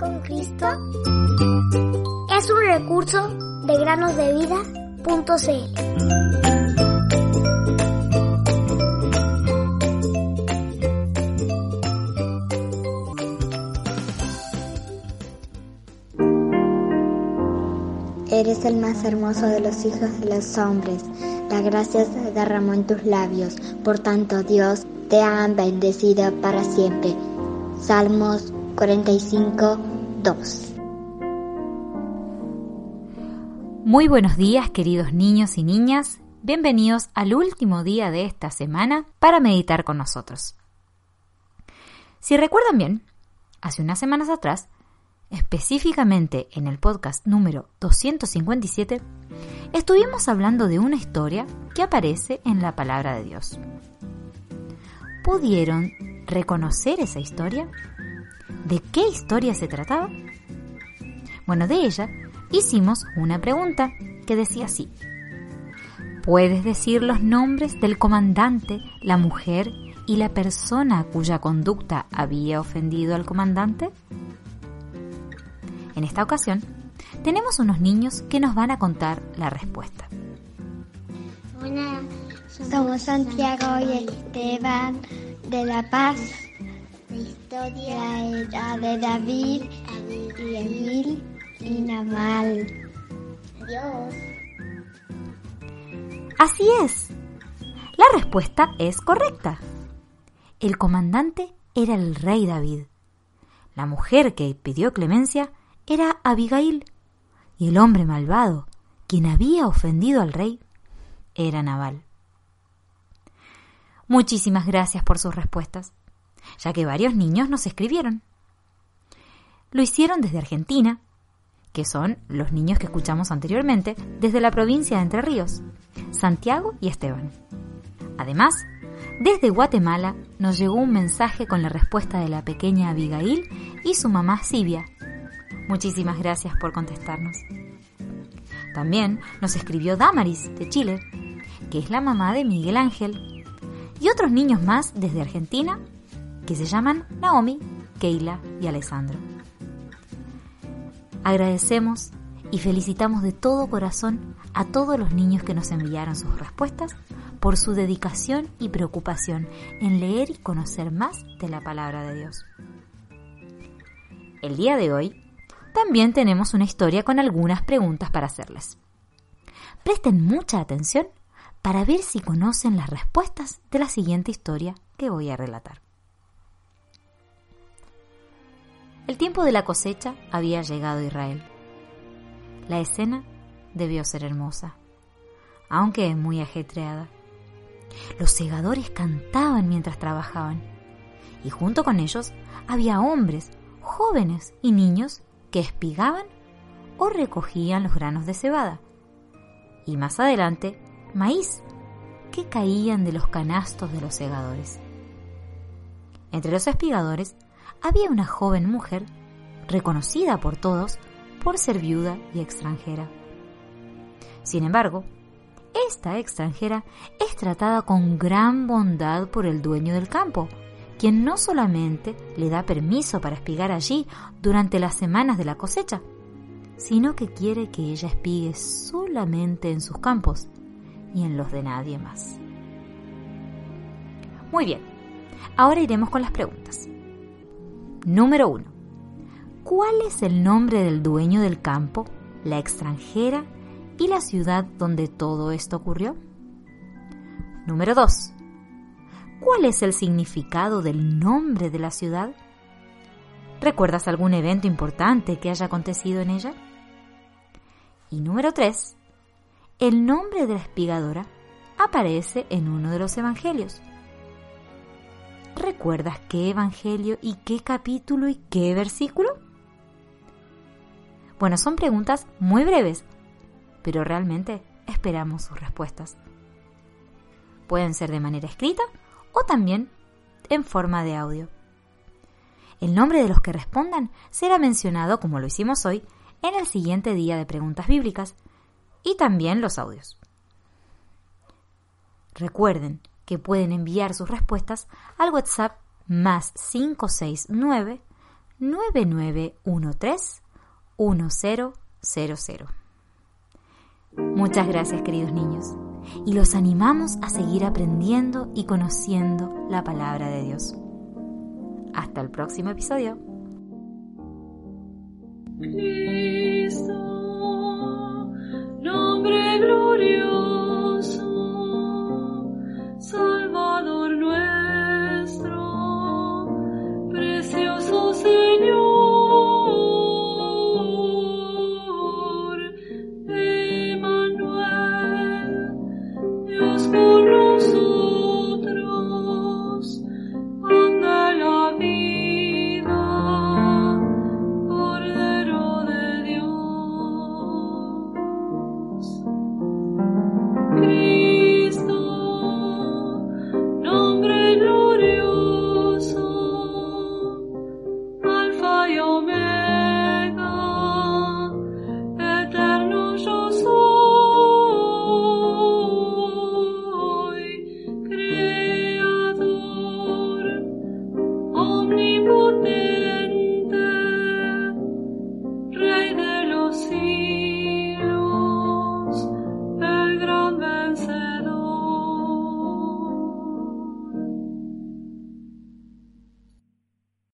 con Cristo es un recurso de granosdevida.cl. Eres el más hermoso de los hijos de los hombres. La gracia se derramó en tus labios. Por tanto, Dios te ha bendecido para siempre. Salmos 45, 2. Muy buenos días, queridos niños y niñas. Bienvenidos al último día de esta semana para meditar con nosotros. Si recuerdan bien, hace unas semanas atrás específicamente en el podcast número 257, estuvimos hablando de una historia que aparece en la palabra de Dios. ¿Pudieron reconocer esa historia? ¿De qué historia se trataba? Bueno, de ella hicimos una pregunta que decía así. ¿Puedes decir los nombres del comandante, la mujer y la persona cuya conducta había ofendido al comandante? En esta ocasión, tenemos unos niños que nos van a contar la respuesta. Hola, somos Santiago y Esteban de La Paz. La historia era de David y Emil y Namal. Dios. Así es. La respuesta es correcta. El comandante era el rey David. La mujer que pidió clemencia era Abigail, y el hombre malvado, quien había ofendido al rey, era Nabal. Muchísimas gracias por sus respuestas, ya que varios niños nos escribieron. Lo hicieron desde Argentina, que son los niños que escuchamos anteriormente, desde la provincia de Entre Ríos, Santiago y Esteban. Además, desde Guatemala nos llegó un mensaje con la respuesta de la pequeña Abigail y su mamá Sibia, Muchísimas gracias por contestarnos. También nos escribió Damaris, de Chile, que es la mamá de Miguel Ángel, y otros niños más desde Argentina, que se llaman Naomi, Keila y Alessandro. Agradecemos y felicitamos de todo corazón a todos los niños que nos enviaron sus respuestas por su dedicación y preocupación en leer y conocer más de la palabra de Dios. El día de hoy también tenemos una historia con algunas preguntas para hacerles. Presten mucha atención para ver si conocen las respuestas de la siguiente historia que voy a relatar. El tiempo de la cosecha había llegado a Israel. La escena debió ser hermosa, aunque muy ajetreada. Los segadores cantaban mientras trabajaban, y junto con ellos había hombres, jóvenes y niños que espigaban o recogían los granos de cebada. Y más adelante, maíz, que caían de los canastos de los segadores. Entre los espigadores había una joven mujer, reconocida por todos por ser viuda y extranjera. Sin embargo, esta extranjera es tratada con gran bondad por el dueño del campo, quien no solamente le da permiso para espigar allí durante las semanas de la cosecha, sino que quiere que ella espigue solamente en sus campos y en los de nadie más. Muy bien, ahora iremos con las preguntas. Número 1. ¿Cuál es el nombre del dueño del campo, la extranjera y la ciudad donde todo esto ocurrió? Número 2. ¿Cuál es el significado del nombre de la ciudad? ¿Recuerdas algún evento importante que haya acontecido en ella? Y número 3. El nombre de la espigadora aparece en uno de los evangelios. ¿Recuerdas qué evangelio y qué capítulo y qué versículo? Bueno, son preguntas muy breves, pero realmente esperamos sus respuestas. Pueden ser de manera escrita o también en forma de audio. El nombre de los que respondan será mencionado, como lo hicimos hoy, en el siguiente día de preguntas bíblicas y también los audios. Recuerden que pueden enviar sus respuestas al WhatsApp más 569 9913 1000. Muchas gracias queridos niños y los animamos a seguir aprendiendo y conociendo la palabra de Dios. Hasta el próximo episodio. Cristo, nombre glorioso.